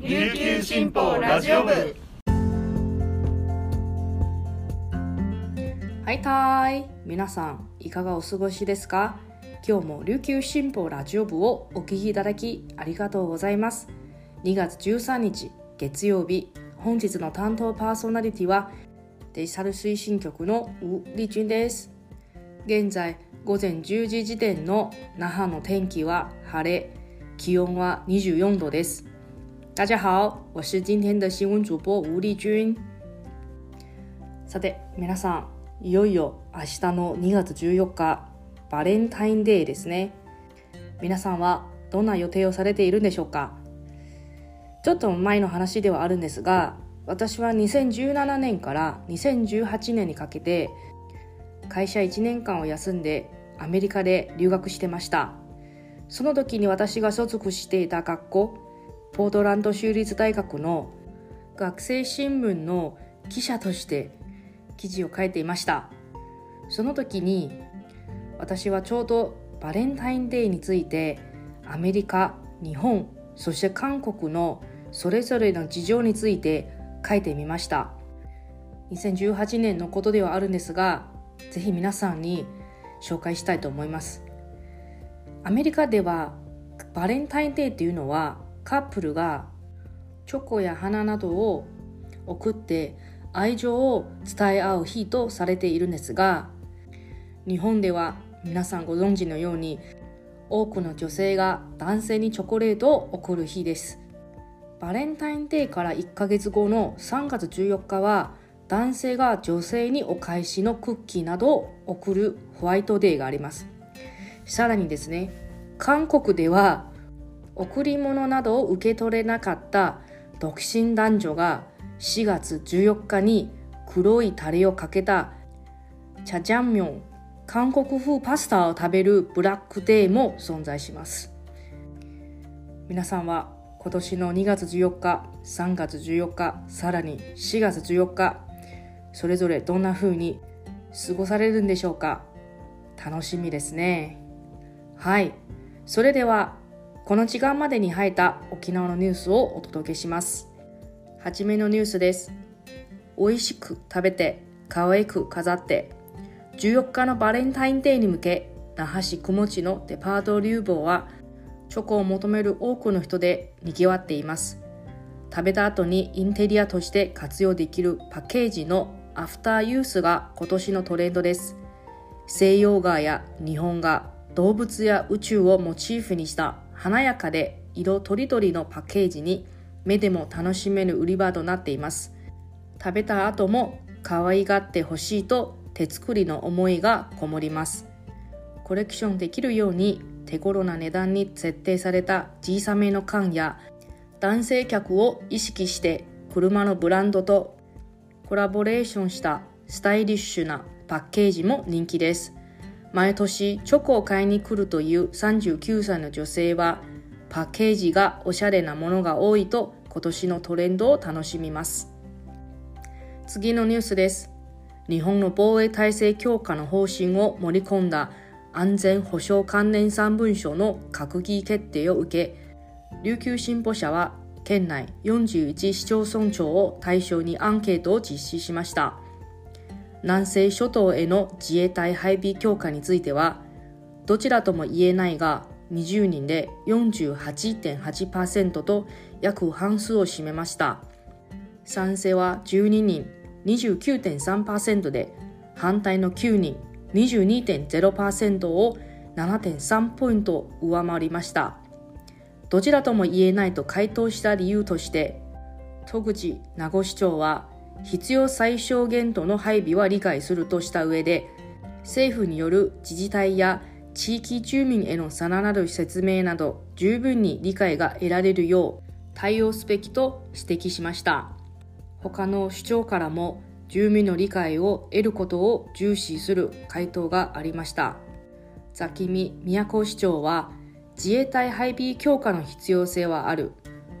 琉球新報ラジオ部。はいたーい。皆さんいかがお過ごしですか？今日も琉球新報ラジオ部をお聞きいただきありがとうございます。2月13日月曜日本日の担当パーソナリティはデジタル推進局のウ・リチュンです。現在午前10時時点の那覇の天気は晴れ気温は24度です。大家好我是今天的新聞主播吴丽君。さて皆さんいよいよ明日の2月14日バレンタインデーですね。皆さんはどんな予定をされているんでしょうか？ちょっと前の話ではあるんですが私は2017年から2018年にかけて会社1年間を休んでアメリカで留学してました。その時に私が所属していた学校ポートランド州立大学の学生新聞の記者として記事を書いていました。その時に私はちょうどバレンタインデーについてアメリカ日本そして韓国のそれぞれの事情について書いてみました。2018年のことではあるんですがぜひ皆さんに紹介したいと思います。アメリカではバレンタインデーっていうのはカップルがチョコや花などを送って愛情を伝え合う日とされているんですが日本では皆さんご存知のように多くの女性が男性にチョコレートを送る日です。バレンタインデーから1ヶ月後の3月14日は男性が女性にお返しのクッキーなどを送るホワイトデーがあります。さらにですね韓国では贈り物などを受け取れなかった独身男女が4月14日に黒いタレをかけたチャジャンミョン韓国風パスタを食べるブラックデーも存在します。皆さんは今年の2月14日3月14日さらに4月14日それぞれどんな風に過ごされるんでしょうか？楽しみですね。はい。それではこの時間までに入った沖縄のニュースをお届けします。はじめのニュースです。美味しく食べて可愛く飾って14日のバレンタインデーに向け那覇市雲地のデパート流房はチョコを求める多くの人で賑わっています。食べた後にインテリアとして活用できるパッケージのアフターユースが今年のトレンドです。西洋画や日本画動物や宇宙をモチーフにした華やかで色とりどりのパッケージに目でも楽しめる売り場となっています。食べた後も可愛がってほしいと手作りの思いがこもります。コレクションできるように手頃な値段に設定された小さめの缶や男性客を意識して車のブランドとコラボレーションしたスタイリッシュなパッケージも人気です。毎年チョコを買いに来るという39歳の女性はパッケージがおしゃれなものが多いと今年のトレンドを楽しみます。次のニュースです。日本の防衛体制強化の方針を盛り込んだ安全保障関連3文書の閣議決定を受け琉球新報社は県内41市町村長を対象にアンケートを実施しました。南西諸島への自衛隊配備強化についてはどちらとも言えないが20人で48.8%と約半数を占めました。賛成は12人29.3%で反対の9人22.0%を7.3ポイント上回りました。どちらとも言えないと回答した理由として戸口名護市長は必要最小限度の配備は理解するとした上で政府による自治体や地域住民へのさらなる説明など十分に理解が得られるよう対応すべきと指摘しました。他の首長からも住民の理解を得ることを重視する回答がありました。ザキミ宮古市長は自衛隊配備強化の必要性はある。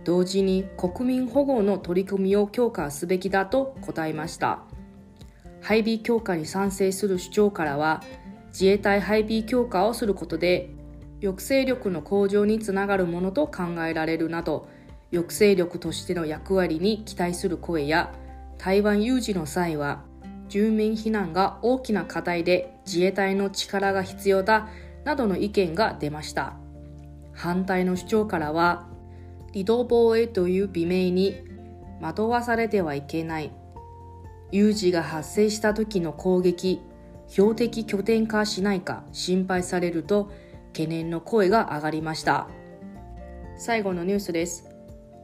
同時に国民保護の取り組みを強化すべきだと答えました。配備強化に賛成する主張からは自衛隊配備強化をすることで抑制力の向上につながるものと考えられるなど抑制力としての役割に期待する声や台湾有事の際は住民避難が大きな課題で自衛隊の力が必要だなどの意見が出ました。反対の主張からは離島防衛という美名に惑わされてはいけない。有事が発生した時の攻撃標的拠点化しないか心配されると懸念の声が上がりました。最後のニュースです。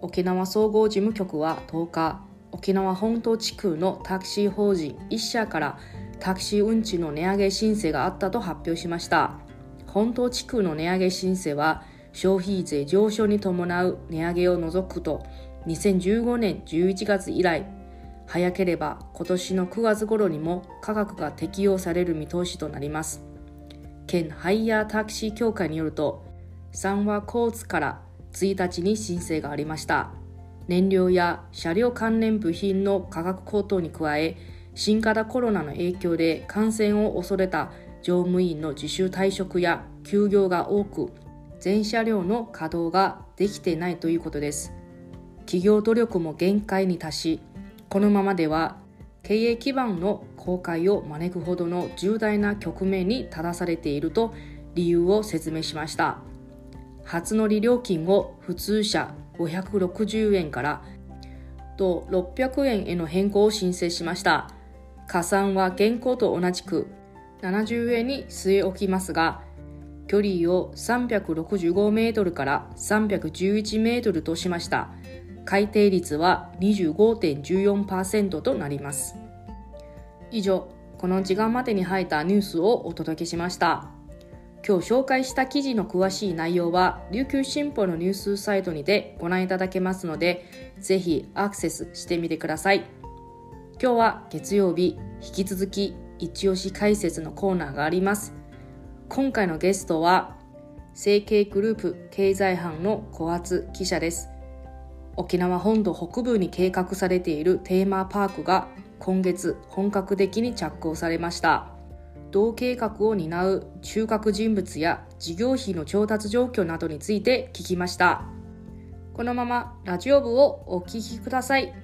沖縄総合事務局は10日沖縄本島地区のタクシー法人1社からタクシー運賃の値上げ申請があったと発表しました。本島地区の値上げ申請は消費税上昇に伴う値上げを除くと2015年11月以来早ければ今年の9月頃にも価格が適用される見通しとなります。県ハイヤータクシー協会によると三和交通から1日に申請がありました。燃料や車両関連部品の価格高騰に加え新型コロナの影響で感染を恐れた乗務員の自主退職や休業が多く全車両の稼働ができていないということです。企業努力も限界に達しこのままでは経営基盤の崩壊を招くほどの重大な局面に立たされていると理由を説明しました。初乗り料金を普通車560円からと600円への変更を申請しました。加算は現行と同じく70円に据え置きますが距離を365メートルから311メートルとしました。改定率は25.14%となります。以上この時間までに入ったニュースをお届けしました。今日紹介した記事の詳しい内容は琉球新報のニュースサイトにてご覧いただけますのでぜひアクセスしてみてください。今日は月曜日引き続き一押し解説のコーナーがあります。今回のゲストは成形グループ経済班の小圧記者です。沖縄本土北部に計画されているテーマパークが今月本格的に着工されました。同計画を担う中核人物や事業費の調達状況などについて聞きました。このままラジオ部をお聞きください。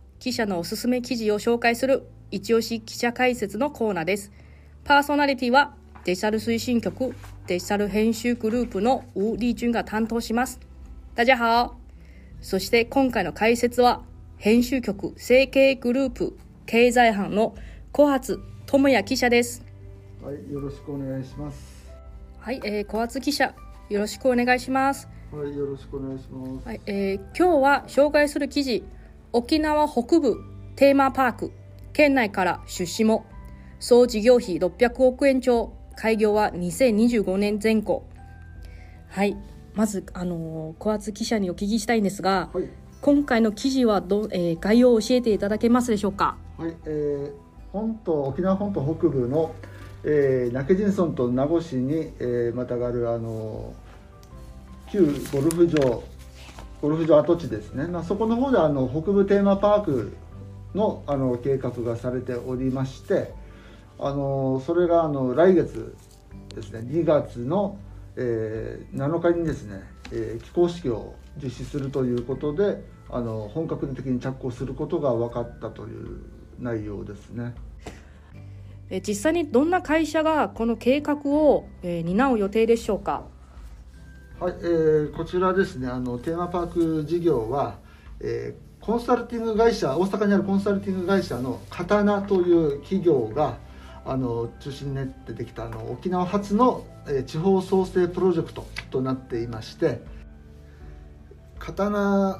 記者のおすすめ記事を紹介する一押し記者解説のコーナーです。パーソナリティはデジタル推進局デジタル編集グループのウ・リージュンが担当します。大家好そして今回の解説は編集局成形グループ経済班の小発智也記者です。はい、よろしくお願いします。はい、えー、小発記者よろしくお願いします。はい、よろしくお願いします。はい、えー今日は紹介する記事沖縄北部テーマパーク県内から出資も。総事業費600億円超。開業は2025年前後。はい。まずあのー小厚記者にお聞きしたいんですがはい、今回の記事はど、えー概要を教えていただけますでしょうか？はい、えー、本島沖縄本島北部の、えー、中陣村と名護市に、えー、またがるあの旧ゴルフ場ゴルフ場跡地ですね。まあそこの方であの北部テーマパークのあの計画がされておりまして、あのそれがあの来月ですね、2月の、えー7日にですね、えー起工式を実施するということで、あの本格的に着工することが分かったという内容ですね。実際にどんな会社がこの計画を、担う予定でしょうか？はい、えーこちらですね、あのテーマパーク事業は、えーコンサルティング会社、大阪にあるコンサルティング会社の刀という企業があの中心になってきたあの沖縄初の、えー地方創生プロジェクトとなっていまして、刀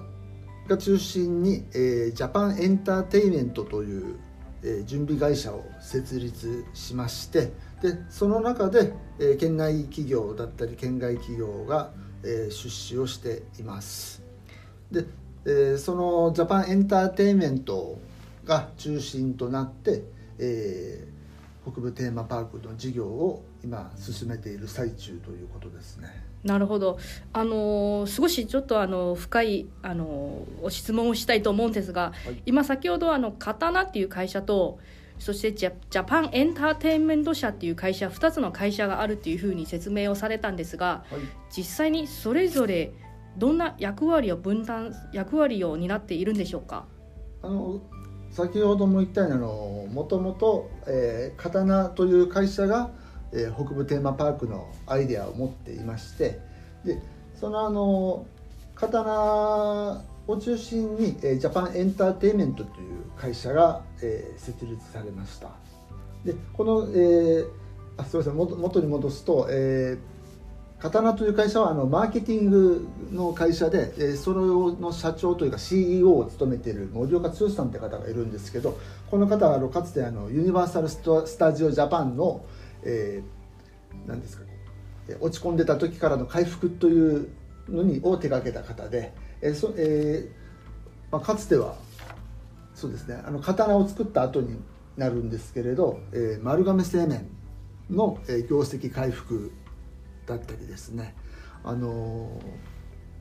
が中心に、えージャパンエンターテイメントという、えー準備会社を設立しましてでその中で、えー県内企業だったり県外企業が、えー出資をしています。で、えーそのジャパンエンターテインメントが中心となって、えー北部テーマパークの事業を今進めている最中ということですね。なるほど。あのー少しちょっとあの深いあのー質問をしたいと思うんですが、はい。今先ほどあの刀っていう会社とそしてジャジャパンエンターテインメント社っていう会社2つの会社があるっていうふうに説明をされたんですがはい。実際にそれぞれどんな役割を分担役割を担っているんでしょうか？あの先ほども言ったようにあのもともと、えー、刀という会社が、えー北部テーマパークのアイデアを持っていましてでそのあの刀を中心に、えージャパンエンターテインメントという会社が、えー設立されました。でこの、えーあすみません。元元に戻すと、えー刀という会社はあのマーケティングの会社で、えーそれの社長というか CEO を務めている森岡剛さんという方がいるんですけどこの方はあのかつてあのユニバーサルスタジオジャパンの、えー何ですか落ち込んでた時からの回復というのにを手掛けた方で、えーそえーまあ、かつてはそうですね。あの刀を作った後になるんですけれど、えー丸亀製麺の、えー業績回復だったりですね、あの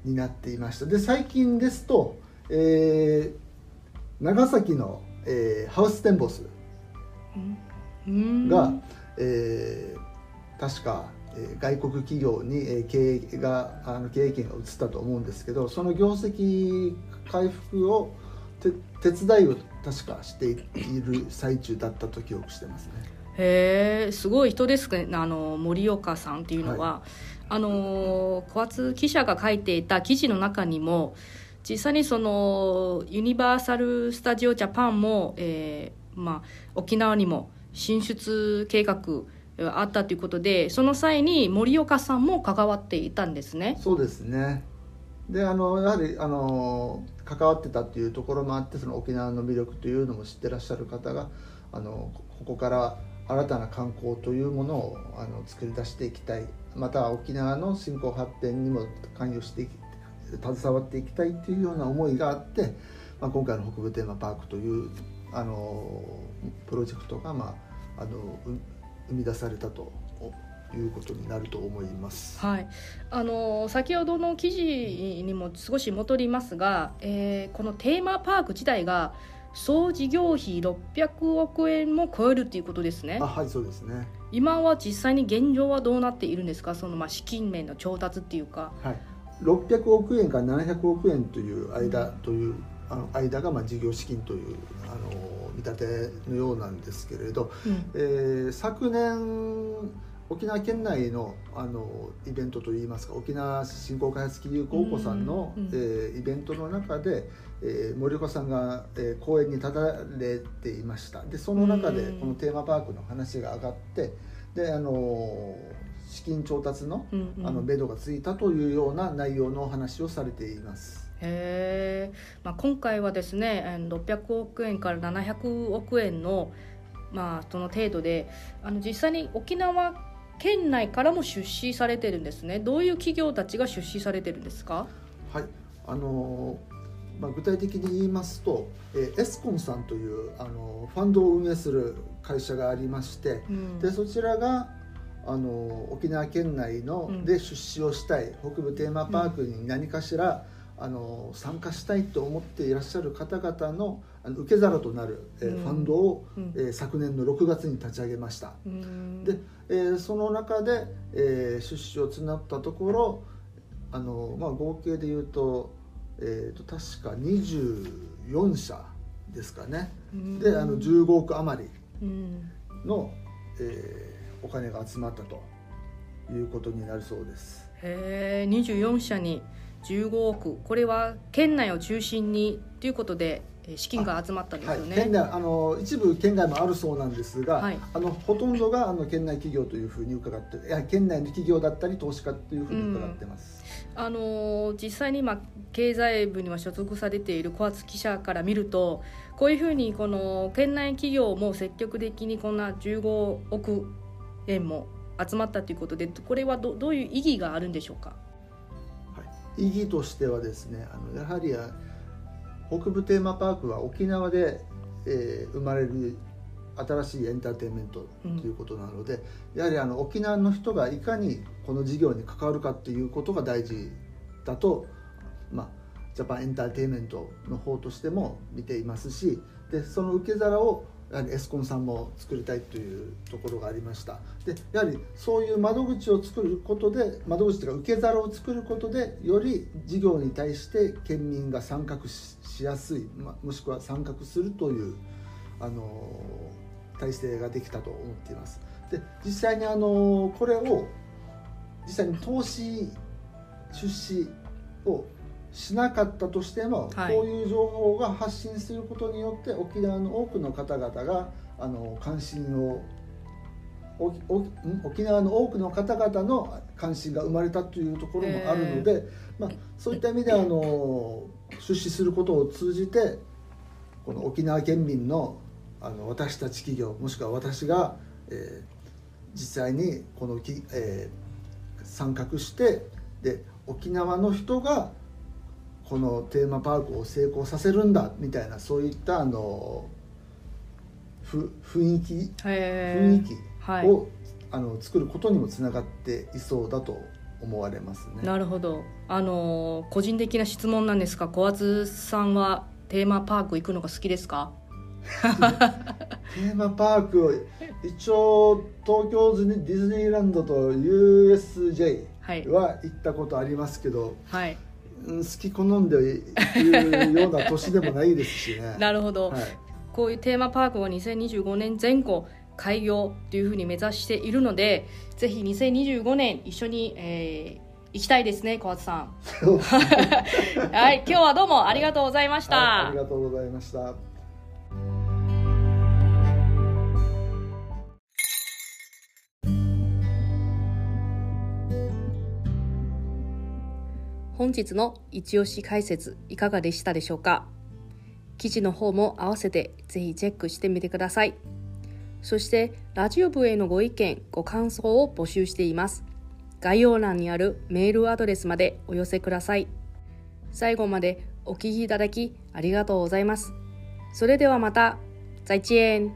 ーになっていました。で最近ですと、えー長崎の、えーハウステンボスうん。が、えー確か、えー外国企業に、えー経営があの経営権が移ったと思うんですけどその業績回復をて手伝いを確かしている最中だったと記憶してますね。へえすごい人ですねあの森岡さんっていうのは、あの小松記者が書いていた記事の中にも実際にそのユニバーサル・スタジオ・ジャパンも、えーまあ、沖縄にも進出計画があったということでその際に森岡さんも関わっていたんですね。そうですねであのやはりあの関わってたっていうところもあってその沖縄の魅力というのも知ってらっしゃる方があのここから新たな観光というものをあの作り出していきたい。また沖縄の振興発展にも関与していき携わっていきたいというような思いがあって、まあ、今回の北部テーマパークというあのプロジェクトが、まあ、あの生み出されたと。いうことになると思います。はい、あの先ほどの記事にも少し戻りますが、えーこのテーマパーク自体が総事業費600億円も超えるということですね。あはいそうですね。今は実際に現状はどうなっているんですか？そのまあ資金面の調達っていうか。はい、600億円から700億円という間というあの間がまあ事業資金というあの見立てのようなんですけれど、うん。えー昨年沖縄県内のあのイベントといいますか沖縄振興開発企業高校さんの、うんうんえーイベントの中で、えー森岡さんが、えー講演に立たれていました。でその中でうん。このテーマパークの話が上がってであの資金調達のうんうん。あの目処がついたというような内容のお話をされています。へえ、まあ、今回はですねえー600億円から700億円の、まあ、その程度であの実際に沖縄県内からも出資されてるんですね。どういう企業たちが出資されてるんですか？はい、あのまあ、具体的に言いますと、えーエスコンさんというあのファンドを運営する会社がありまして、うん。でそちらがあの沖縄県内の、うん。で出資をしたい北部テーマパークに何かしら、あの参加したいと思っていらっしゃる方々のあの受け皿となる、えーうん。ファンドを、うん。えー昨年の6月に立ち上げました。うん。で、えーその中で、えー出資を募ったところあの、まあ、合計でいうと,、えー、と確か24社ですかね。であの15億余りうん。の、えーお金が集まったということになるそうです。へえ24社に15億。これは県内を中心にということでえー資金が集まったんですはい、よね、県内あの一部県外もあるそうなんですが、はい。あのほとんどがあの県内企業というふうに伺っていや県内の企業だったり投資家というふうに伺ってます。あのー実際に今経済部には所属されている小松記者から見るとこういうふうにこの県内企業も積極的にこんな15億円も集まったということでこれはどどういう意義があるんでしょうか？意義としてはですねあのやはり北部テーマパークは沖縄で、えー、生まれる新しいエンターテインメントということなので、うん、やはりあの沖縄の人がいかにこの事業に関わるかっていうことが大事だと、まあ、ジャパンエンターテインメントの方としても見ていますしでその受け皿をやはりエスコンさんも作りたいというところがありました。でやはりそういう窓口を作ることで窓口というか受け皿を作ることでより事業に対して県民が参画しやすい、ま、もしくは参画するというあの体制ができたと思っています。で実際にあのこれを実際に投資出資をしなかったとしても、はい、こういう情報が発信することによって沖縄の多くの方々があの関心を沖縄の多くの方々の関心が生まれたというところもあるので、まあ、そういった意味であの出資することを通じてこの沖縄県民のあの私たち企業もしくは私が、えー、実際にこのき、えー、参画してで沖縄の人がこのテーマパークを成功させるんだみたいなそういったあのふ雰囲気雰囲気を、はい、あの作ることにもつながっていそうだと思われますね。なるほど。あの個人的な質問なんですが、小松さんはテーマパーク行くのが好きですか？テーマパーク一応東京ディズニーランドと USJ は行ったことありますけど、はい、好き好んでいうような年でもないですしね。なるほど、はい、こういうテーマパークを2025年前後開業というふうに目指しているのでぜひ2025年一緒に、えー、行きたいですね小松さん。はい。今日はどうもありがとうございました、はい、ありがとうございました本日の一押し解説いかがでしたでしょうか？記事の方も合わせてぜひチェックしてみてください。そしてラジオ部へのご意見ご感想を募集しています。概要欄にあるメールアドレスまでお寄せください。最後までお聞きいただきありがとうございます。それではまた。再见。